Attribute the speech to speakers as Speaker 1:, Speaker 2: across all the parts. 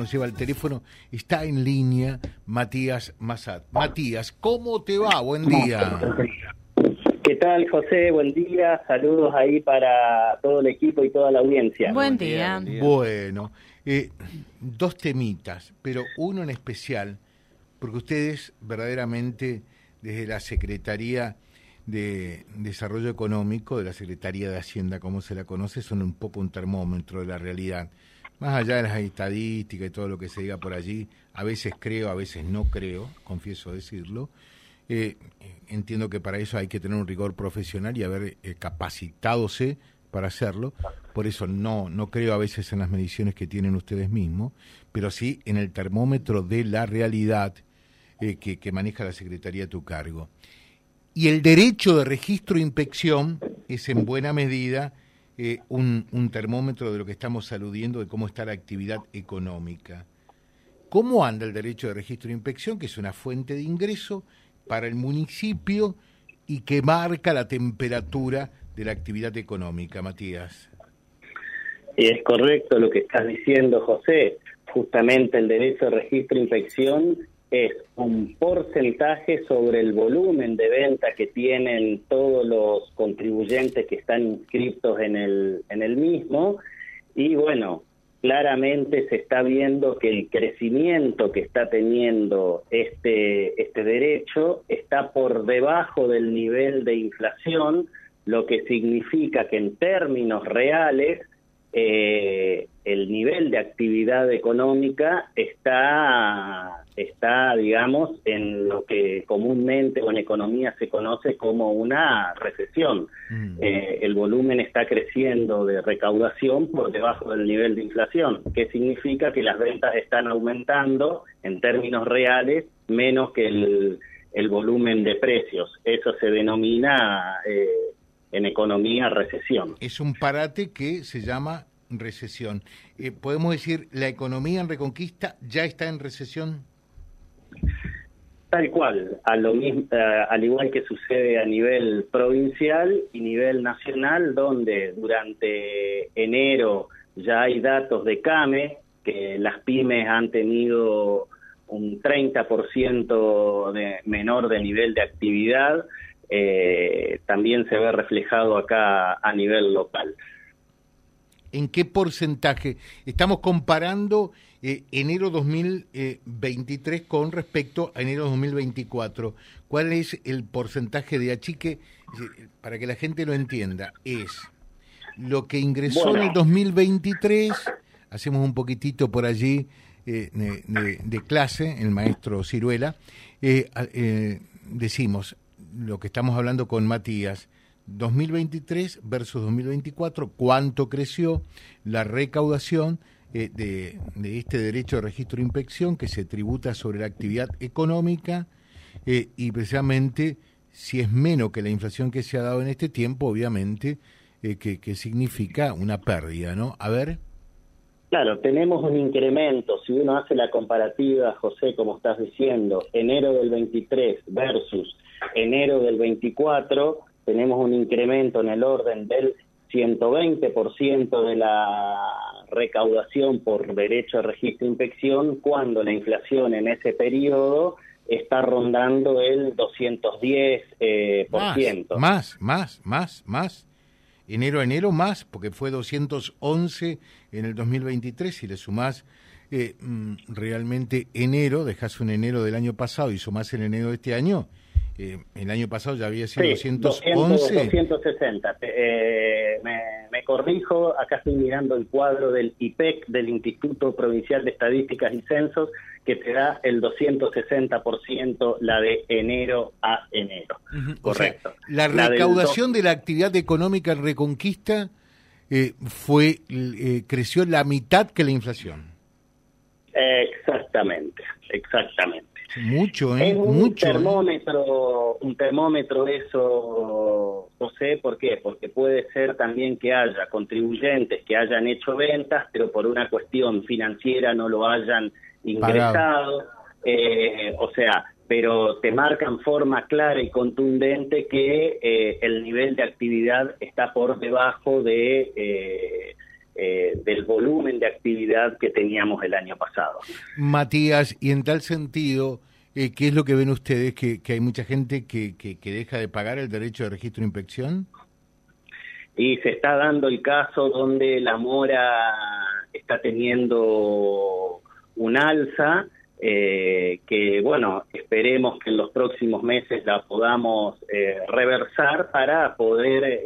Speaker 1: nos lleva el teléfono, está en línea Matías Massad. Matías, ¿cómo te va? Buen día.
Speaker 2: ¿Qué tal, José? Buen día. Saludos ahí para todo el equipo y toda la audiencia.
Speaker 3: Buen día.
Speaker 1: Bueno, eh, dos temitas, pero uno en especial, porque ustedes verdaderamente desde la Secretaría de Desarrollo Económico, de la Secretaría de Hacienda, como se la conoce, son un poco un termómetro de la realidad más allá de las estadísticas y todo lo que se diga por allí, a veces creo, a veces no creo, confieso decirlo, eh, entiendo que para eso hay que tener un rigor profesional y haber eh, capacitadose para hacerlo, por eso no, no creo a veces en las mediciones que tienen ustedes mismos, pero sí en el termómetro de la realidad eh, que, que maneja la Secretaría a tu cargo. Y el derecho de registro e inspección es en buena medida eh, un, un, termómetro de lo que estamos aludiendo, de cómo está la actividad económica. ¿Cómo anda el derecho de registro e inspección, que es una fuente de ingreso para el municipio y que marca la temperatura de la actividad económica, Matías?
Speaker 2: Es correcto lo que estás diciendo, José. Justamente el derecho de registro e inspección es un porcentaje sobre el volumen de venta que tienen todos los contribuyentes que están inscritos en el, en el mismo. Y bueno, claramente se está viendo que el crecimiento que está teniendo este, este derecho está por debajo del nivel de inflación, lo que significa que en términos reales eh, el nivel de actividad económica está, está, digamos, en lo que comúnmente o en economía se conoce como una recesión. Mm. Eh, el volumen está creciendo de recaudación por debajo del nivel de inflación, que significa que las ventas están aumentando en términos reales menos que el, el volumen de precios. Eso se denomina... Eh, en economía recesión.
Speaker 1: Es un parate que se llama recesión. Eh, ¿Podemos decir la economía en Reconquista ya está en recesión?
Speaker 2: Tal cual, a lo mismo, eh, al igual que sucede a nivel provincial y nivel nacional, donde durante enero ya hay datos de CAME, que las pymes han tenido un 30% de menor de nivel de actividad, eh, también se ve reflejado acá a nivel local.
Speaker 1: ¿En qué porcentaje? Estamos comparando eh, enero 2023 con respecto a enero 2024. ¿Cuál es el porcentaje de achique? Para que la gente lo entienda, es lo que ingresó en el 2023, hacemos un poquitito por allí eh, de, clase, el maestro Ciruela, eh, decimos, lo que estamos hablando con Matías, 2023 versus 2024, cuánto creció la recaudación eh, de, este derecho de registro de inspección que se tributa sobre la actividad económica eh, y precisamente si es menos que la inflación que se ha dado en este tiempo, obviamente, eh, que, significa una pérdida, ¿no? A ver.
Speaker 2: Claro, tenemos un incremento, si uno hace la comparativa, José, como estás diciendo, enero del 23 versus enero del 24, tenemos un incremento en el orden del 120% de la recaudación por derecho de registro e inspección cuando la inflación en ese periodo está rondando el 210%. Eh, por
Speaker 1: más, más, más, más. Enero a enero más, porque fue 211 en el 2023, si le sumás eh, mm, realmente enero, dejas un enero del año pasado y sumás el enero de este año, eh, el año pasado ya había sido 211.
Speaker 2: 260. Eh, me, corrijo, acá estoy mirando el cuadro del IPEC, del Instituto Provincial de Estadísticas y Censos, que te da el 260% la de enero a enero. Correcto.
Speaker 1: la recaudación de la actividad económica en Reconquista eh, fue eh, creció la mitad que la inflación.
Speaker 2: Exactamente, exactamente.
Speaker 1: Mucho, ¿eh?
Speaker 2: Es
Speaker 1: un
Speaker 2: Mucho, ¿eh? termómetro, un termómetro eso, José, ¿por qué? Porque puede ser también que haya contribuyentes que hayan hecho ventas, pero por una cuestión financiera no lo hayan ingresado. Eh, o sea, pero te marcan forma clara y contundente que eh, el nivel de actividad está por debajo de eh, del volumen de actividad que teníamos el año pasado.
Speaker 1: Matías, y en tal sentido, eh, ¿qué es lo que ven ustedes? ¿Que, hay mucha gente que, que, deja de pagar el derecho de registro de inspección?
Speaker 2: Y se está dando el caso donde la mora está teniendo un alza, eh, que bueno, esperemos que en los próximos meses la podamos reversar para poder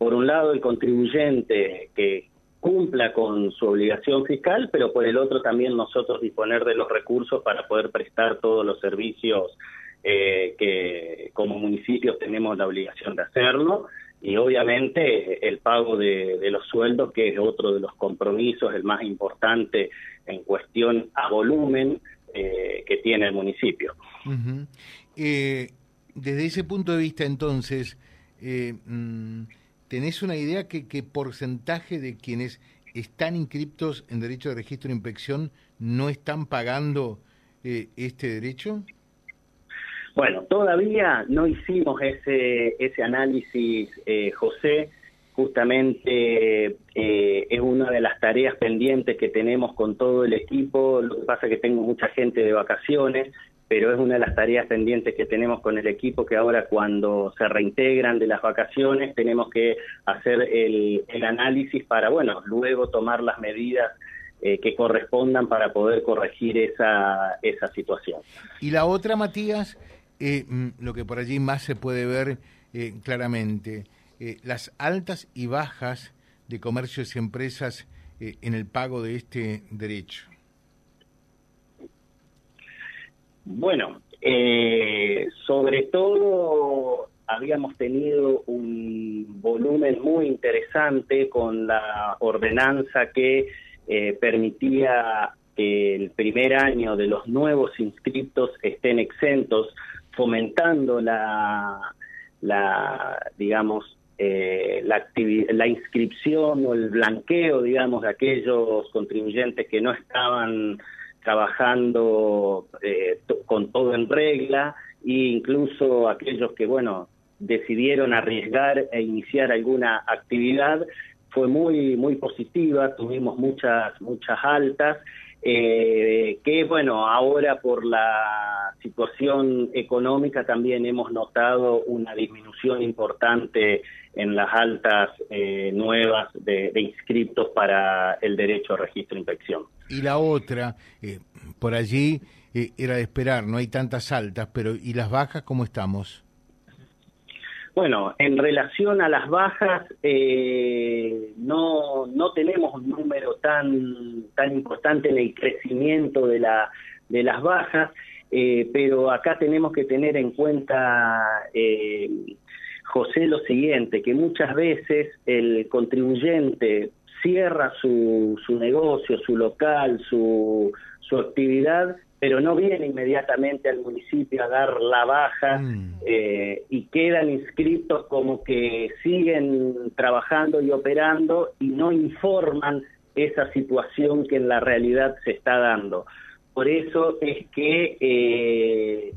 Speaker 2: por un lado el contribuyente que cumpla con su obligación fiscal, pero por el otro también nosotros disponer de los recursos para poder prestar todos los servicios eh, que como municipios tenemos la obligación de hacerlo y obviamente el pago de, los sueldos, que es otro de los compromisos, el más importante en cuestión a volumen eh, que tiene el municipio.
Speaker 1: Eh, desde ese punto de vista, entonces, mm, ¿tenés una idea que qué porcentaje de quienes están inscriptos en derecho de registro de inspección no están pagando eh, este derecho?
Speaker 2: Bueno, todavía no hicimos ese, ese análisis, eh, José. Justamente eh, es una de las tareas pendientes que tenemos con todo el equipo. Lo que pasa es que tengo mucha gente de vacaciones pero es una de las tareas pendientes que tenemos con el equipo que ahora cuando se reintegran de las vacaciones tenemos que hacer el, análisis para, bueno, luego tomar las medidas eh, que correspondan para poder corregir esa, esa situación.
Speaker 1: Y la otra, Matías, eh, mm, lo que por allí más se puede ver eh, claramente, las altas y bajas de comercios y empresas en el pago de este derecho.
Speaker 2: Bueno, eh, sobre todo habíamos tenido un volumen muy interesante con la ordenanza que eh, permitía que el primer año de los nuevos inscriptos estén exentos, fomentando la, la digamos, eh, la, la inscripción o el blanqueo, digamos, de aquellos contribuyentes que no estaban trabajando eh, con todo en regla e incluso aquellos que, bueno, decidieron arriesgar e iniciar alguna actividad fue muy muy positiva, tuvimos muchas muchas altas eh, que bueno, ahora por la situación económica también hemos notado una disminución importante en las altas eh, nuevas de, inscriptos para el derecho a registro e inspección.
Speaker 1: Y la otra, eh, por allí era de esperar, no hay tantas altas, pero ¿y las bajas cómo estamos?
Speaker 2: Bueno, en relación a las bajas, eh, no, no tenemos un número tan, tan importante en el crecimiento de, la, de las bajas, eh, pero acá tenemos que tener en cuenta, eh, José, lo siguiente, que muchas veces el contribuyente cierra su, su negocio, su local, su, su actividad pero no viene inmediatamente al municipio a dar la baja mm. eh, y quedan inscritos como que siguen trabajando y operando y no informan esa situación que en la realidad se está dando. Por eso es que eh,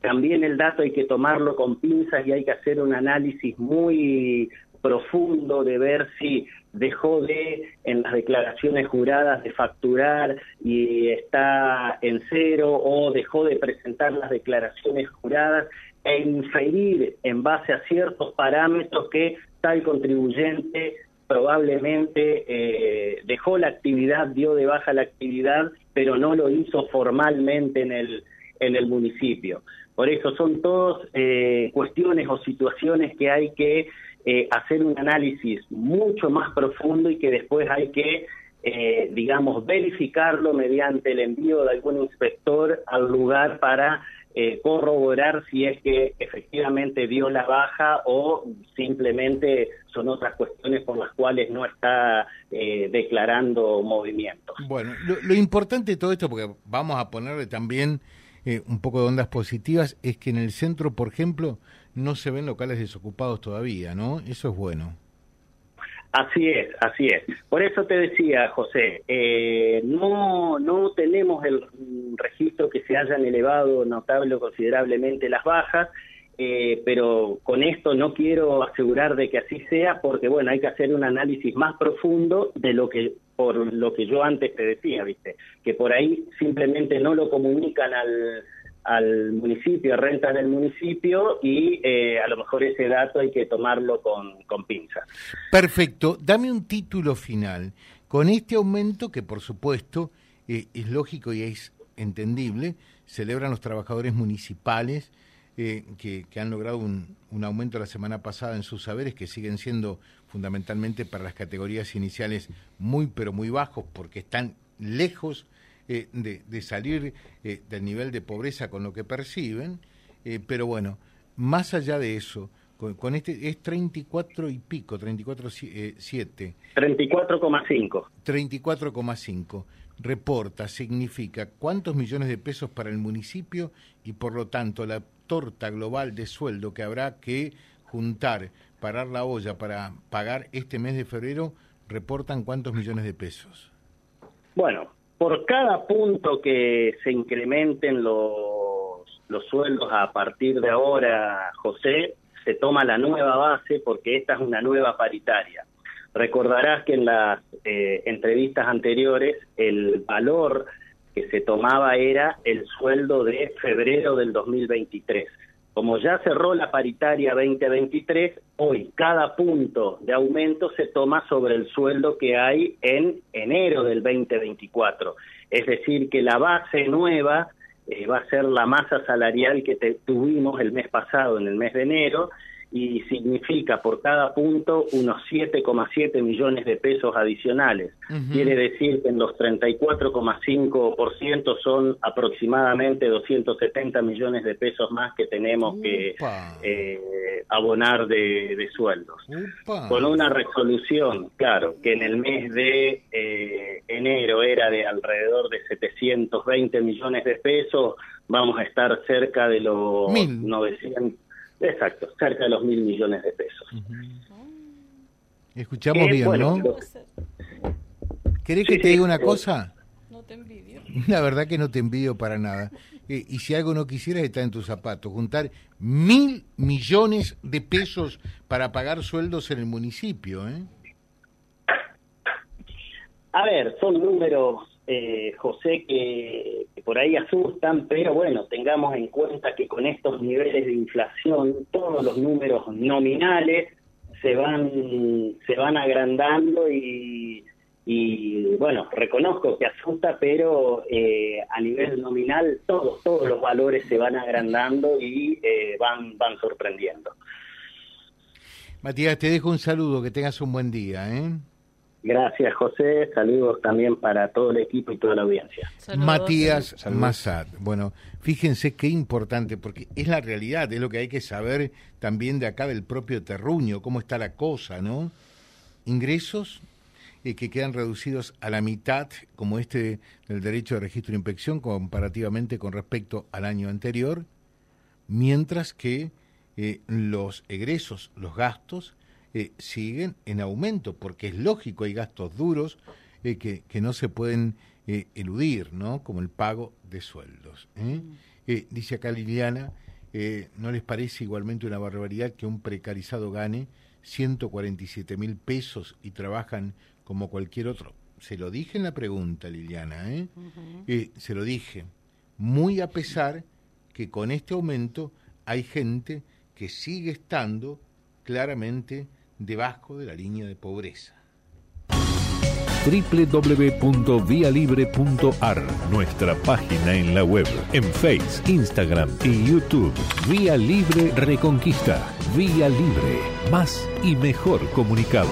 Speaker 2: también el dato hay que tomarlo con pinzas y hay que hacer un análisis muy profundo de ver si dejó de, en las declaraciones juradas, de facturar y está en cero o dejó de presentar las declaraciones juradas e inferir en base a ciertos parámetros que tal contribuyente probablemente eh, dejó la actividad, dio de baja la actividad, pero no lo hizo formalmente en el, en el municipio. Por eso son todas eh, cuestiones o situaciones que hay que eh, hacer un análisis mucho más profundo y que después hay que, eh, digamos, verificarlo mediante el envío de algún inspector al lugar para eh, corroborar si es que efectivamente dio la baja o simplemente son otras cuestiones por las cuales no está declarando movimientos.
Speaker 1: Bueno, lo, importante de todo esto, porque vamos a ponerle también un poco de ondas positivas, es que en el centro, por ejemplo, no se ven locales desocupados todavía, ¿no? Eso es bueno.
Speaker 2: Así es, así es. Por eso te decía, José, eh, no, no tenemos el registro que se hayan elevado notable o considerablemente las bajas eh, pero con esto no quiero asegurar de que así sea porque bueno hay que hacer un análisis más profundo de lo que por lo que yo antes te decía viste que por ahí simplemente no lo comunican al al municipio, rentas del municipio y eh, a lo mejor ese dato hay que tomarlo con, con pinzas.
Speaker 1: Perfecto, dame un título final. Con este aumento que por supuesto eh, es lógico y es entendible, celebran los trabajadores municipales eh, que, han logrado un, aumento la semana pasada en sus saberes, que siguen siendo fundamentalmente para las categorías iniciales muy, pero muy bajos, porque están lejos eh, de, salir eh, del nivel de pobreza con lo que perciben. pero bueno, más allá de eso, con, este es 34 y pico, 34,7.
Speaker 2: 34,5.
Speaker 1: 34,5 reporta, significa cuántos millones de pesos para el municipio y por lo tanto la torta global de sueldo que habrá que juntar, parar la olla para pagar este mes de febrero, reportan cuántos millones de pesos.
Speaker 2: Bueno, por cada punto que se incrementen los, los sueldos a partir de ahora, José, se toma la nueva base porque esta es una nueva paritaria. Recordarás que en las eh, entrevistas anteriores el valor que se tomaba era el sueldo de febrero del 2023. Como ya cerró la paritaria 2023, hoy cada punto de aumento se toma sobre el sueldo que hay en enero del 2024. Es decir, que la base nueva eh, va a ser la masa salarial que tuvimos el mes pasado, en el mes de enero, y significa por cada punto unos 7,7 millones de pesos adicionales. Quiere decir que en los 34,5% son aproximadamente 270 millones de pesos más que tenemos que eh, abonar de, sueldos. Con una resolución, claro, que en el mes de eh, enero era de alrededor de 720 millones de pesos, vamos a estar cerca de los 900 Exacto, cerca de los mil millones de pesos.
Speaker 1: Escuchamos bien, ¿no? ¿Querés que te diga una cosa?
Speaker 3: No te envidio.
Speaker 1: La verdad que no te envidio para nada. Eh, y si algo no quisieras, está en tus zapatos. Juntar mil millones de pesos para pagar sueldos en el municipio, ¿eh?
Speaker 2: A ver, son números eh, José, que, por ahí asustan, pero bueno, tengamos en cuenta que con estos niveles de inflación, todos los números nominales se van, se van agrandando y, y bueno, reconozco que asusta, pero eh, a nivel nominal todos, todos los valores se van agrandando y eh, van, van sorprendiendo.
Speaker 1: Matías, te dejo un saludo, que tengas un buen día. ¿eh?
Speaker 2: Gracias, José. Saludos también para todo el equipo y toda la audiencia.
Speaker 1: Matías Massad. Bueno, fíjense qué importante, porque es la realidad, es lo que hay que saber también de acá del propio terruño, cómo está la cosa, ¿no? Ingresos eh, que quedan reducidos a la mitad, como este del derecho de registro de inspección, comparativamente con respecto al año anterior, mientras que eh, los egresos, los gastos, eh, siguen en aumento, porque es lógico, hay gastos duros eh, que, que, no se pueden eh, eludir, ¿no? Como el pago de sueldos. Mm. dice acá Liliana, ¿no les parece igualmente una barbaridad que un precarizado gane 147 mil pesos y trabajan como cualquier otro? Se lo dije en la pregunta, Liliana, se lo dije. Muy a pesar que con este aumento hay gente que sigue estando claramente debajo de la línea de pobreza
Speaker 4: www.vialibre.ar, nuestra página en la web, en Face, Instagram y YouTube. Vía Libre Reconquista. Vía Libre. Más y mejor comunicados.